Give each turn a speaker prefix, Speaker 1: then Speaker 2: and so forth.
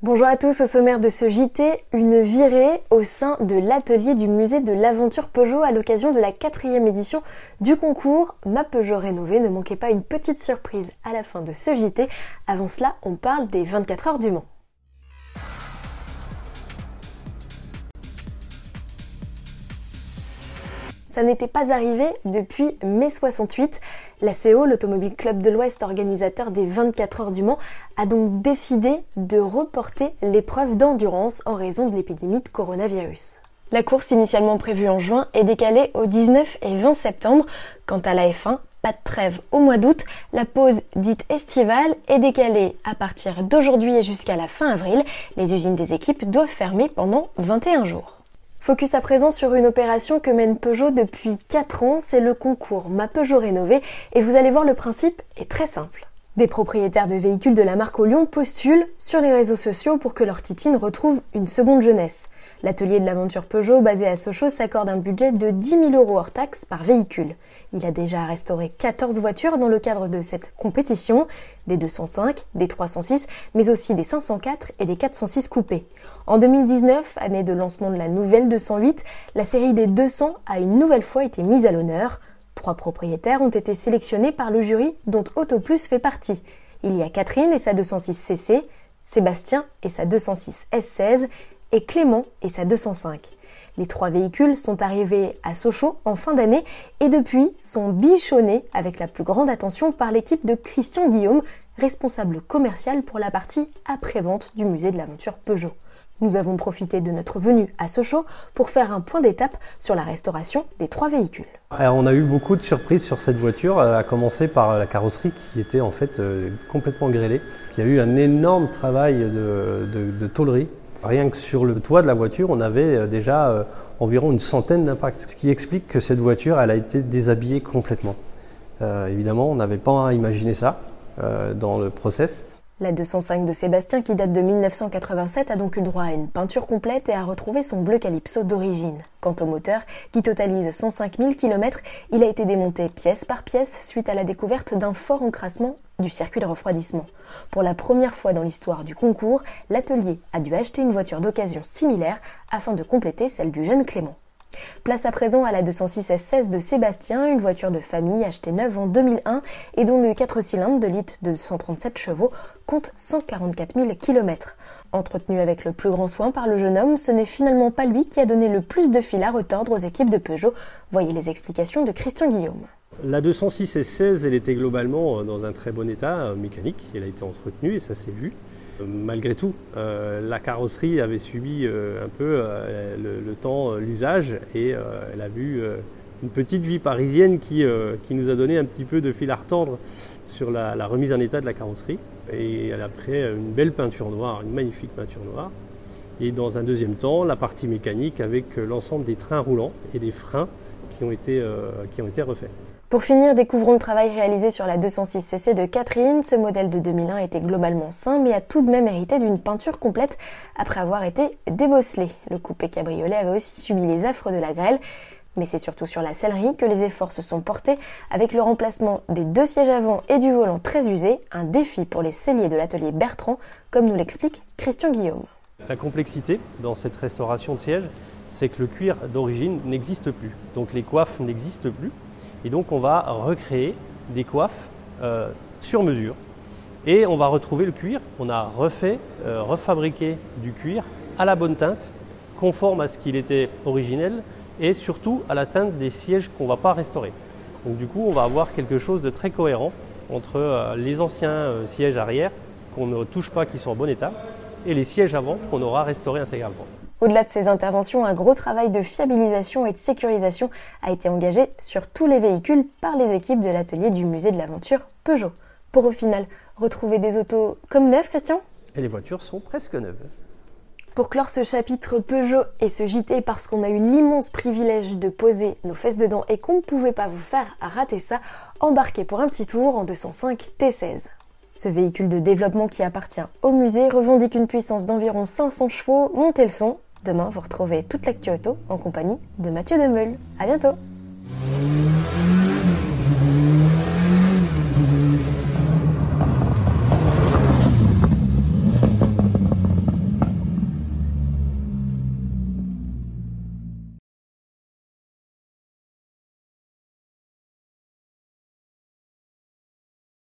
Speaker 1: Bonjour à tous, au sommaire de ce JT, une virée au sein de l'atelier du musée de l'aventure Peugeot à l'occasion de la quatrième édition du concours Ma Peugeot rénovée. Ne manquez pas une petite surprise à la fin de ce JT. Avant cela, on parle des 24 heures du Mans. Ça n'était pas arrivé depuis mai 68. La CO, l'Automobile Club de l'Ouest, organisateur des 24 heures du Mans, a donc décidé de reporter l'épreuve d'endurance en raison de l'épidémie de coronavirus. La course initialement prévue en juin est décalée au 19 et 20 septembre. Quant à la F1, pas de trêve au mois d'août, la pause dite estivale est décalée à partir d'aujourd'hui et jusqu'à la fin avril. Les usines des équipes doivent fermer pendant 21 jours. Focus à présent sur une opération que mène Peugeot depuis 4 ans, c'est le concours Ma Peugeot Rénové et vous allez voir le principe est très simple. Des propriétaires de véhicules de la marque au Lyon postulent sur les réseaux sociaux pour que leur titine retrouve une seconde jeunesse. L'atelier de l'aventure Peugeot basé à Sochaux s'accorde un budget de 10 000 euros hors taxes par véhicule. Il a déjà restauré 14 voitures dans le cadre de cette compétition, des 205, des 306, mais aussi des 504 et des 406 coupés. En 2019, année de lancement de la nouvelle 208, la série des 200 a une nouvelle fois été mise à l'honneur. Trois propriétaires ont été sélectionnés par le jury dont Autoplus fait partie. Il y a Catherine et sa 206 CC, Sébastien et sa 206 S16 et Clément et sa 205. Les trois véhicules sont arrivés à Sochaux en fin d'année et depuis sont bichonnés avec la plus grande attention par l'équipe de Christian Guillaume, responsable commercial pour la partie après-vente du musée de l'aventure Peugeot. Nous avons profité de notre venue à Sochaux pour faire un point d'étape sur la restauration des trois véhicules.
Speaker 2: on a eu beaucoup de surprises sur cette voiture, euh, à commencer par la carrosserie qui était en fait euh, complètement grêlée. Il y a eu un énorme travail de, de tôlerie Rien que sur le toit de la voiture, on avait euh, déjà euh, environ une centaine d'impacts, ce qui explique que cette voiture, elle a été déshabillée complètement. Euh, évidemment, on n'avait pas imaginé ça dans le process.
Speaker 1: La 205 de Sébastien, qui date de 1987, a donc eu droit à une peinture complète et a retrouvé son bleu calypso d'origine. Quant au moteur, qui totalise 105 000 km, il a été démonté pièce par pièce suite à la découverte d'un fort encrassement du circuit de refroidissement. Pour la première fois dans l'histoire du concours, l'atelier a dû acheter une voiture d'occasion similaire afin de compléter celle du jeune Clément. Place à présent à la 206 S16 de Sébastien, une voiture de famille achetée neuve en 2001 et dont le 4 cylindres de litre de 137 chevaux compte 144 000 km. Entretenu avec le plus grand soin par le jeune homme, ce n'est finalement pas lui qui a donné le plus de fil à retordre aux équipes de Peugeot. Voyez les explications de Christian Guillaume.
Speaker 2: La 206 S16, elle était globalement dans un très bon état euh, mécanique. Elle a été entretenue et ça s'est vu. Malgré tout, euh, la carrosserie avait subi euh, un peu euh, le, temps, l'usage, et elle a vu une petite vie parisienne qui, nous a donné un petit peu de fil à retordre sur la, remise en état de la carrosserie. Et elle a pris une belle peinture noire, une magnifique peinture noire. Et dans un deuxième temps, la partie mécanique avec l'ensemble des trains roulants et des freins qui ont été refaits.
Speaker 1: Pour finir, découvrons le travail réalisé sur la 206cc de Catherine. Ce modèle de 2001 était globalement sain, mais a tout de même hérité d'une peinture complète après avoir été débosselé. Le coupé cabriolet avait aussi subi les affres de la grêle. Mais c'est surtout sur la sellerie que les efforts se sont portés avec le remplacement des deux sièges avant et du volant très usé, un défi pour les celliers de l'atelier Bertrand, comme nous l'explique Christian Guillaume.
Speaker 2: La complexité dans cette restauration de sièges, c'est que le cuir d'origine n'existe plus. Donc les coiffes n'existent plus. Et donc on va recréer des coiffes euh, sur mesure. Et on va retrouver le cuir. On a refait, euh, refabriqué du cuir à la bonne teinte, conforme à ce qu'il était originel, et surtout à la teinte des sièges qu'on ne va pas restaurer. Donc du coup, on va avoir quelque chose de très cohérent entre euh, les anciens sièges arrière qu'on ne touche pas, qui sont en bon état, et les sièges avant qu'on aura restaurés intégralement.
Speaker 1: Au-delà de ces interventions, un gros travail de fiabilisation et de sécurisation a été engagé sur tous les véhicules par les équipes de l'atelier du musée de l'aventure Peugeot. Pour au final retrouver des autos comme neuves, Christian?
Speaker 2: Et les voitures sont presque neuves.
Speaker 1: Pour clore ce chapitre Peugeot et ce JT, parce qu'on a eu l'immense privilège de poser nos fesses dedans et qu'on ne pouvait pas vous faire rater ça, embarquez pour un petit tour en 205 T16. Ce véhicule de développement qui appartient au musée revendique une puissance d'environ 500 chevaux. Montez le son, Demain, vous retrouvez toute l'actu auto en compagnie de Mathieu Demeul. À bientôt!